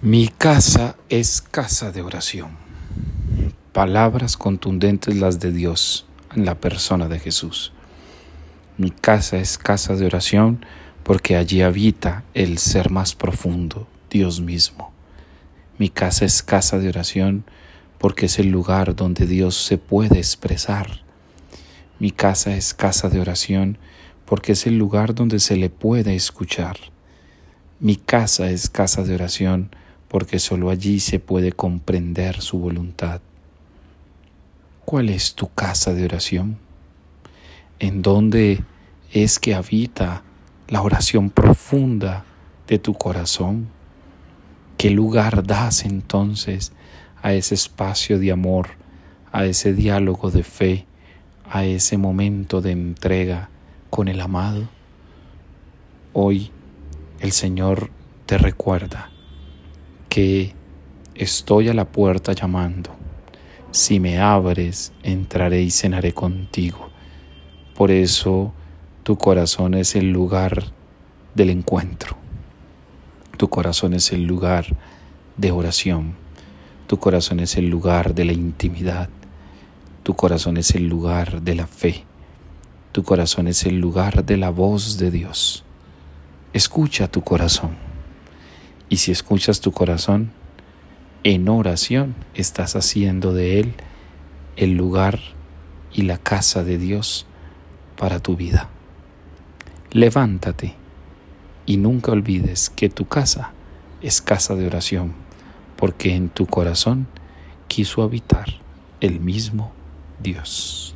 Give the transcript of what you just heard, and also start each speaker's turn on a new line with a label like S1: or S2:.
S1: Mi casa es casa de oración. Palabras contundentes las de Dios en la persona de Jesús. Mi casa es casa de oración porque allí habita el ser más profundo, Dios mismo. Mi casa es casa de oración porque es el lugar donde Dios se puede expresar. Mi casa es casa de oración porque es el lugar donde se le puede escuchar. Mi casa es casa de oración porque sólo allí se puede comprender su voluntad. ¿Cuál es tu casa de oración? ¿En dónde es que habita la oración profunda de tu corazón? ¿Qué lugar das entonces a ese espacio de amor, a ese diálogo de fe, a ese momento de entrega con el amado? Hoy el Señor te recuerda estoy a la puerta llamando. Si me abres, entraré y cenaré contigo. Por eso tu corazón es el lugar del encuentro. Tu corazón es el lugar de oración. Tu corazón es el lugar de la intimidad. Tu corazón es el lugar de la fe. Tu corazón es el lugar de la voz de Dios. Escucha tu corazón. Y si escuchas tu corazón, en oración estás haciendo de Él el lugar y la casa de Dios para tu vida. Levántate y nunca olvides que tu casa es casa de oración, porque en tu corazón quiso habitar el mismo Dios.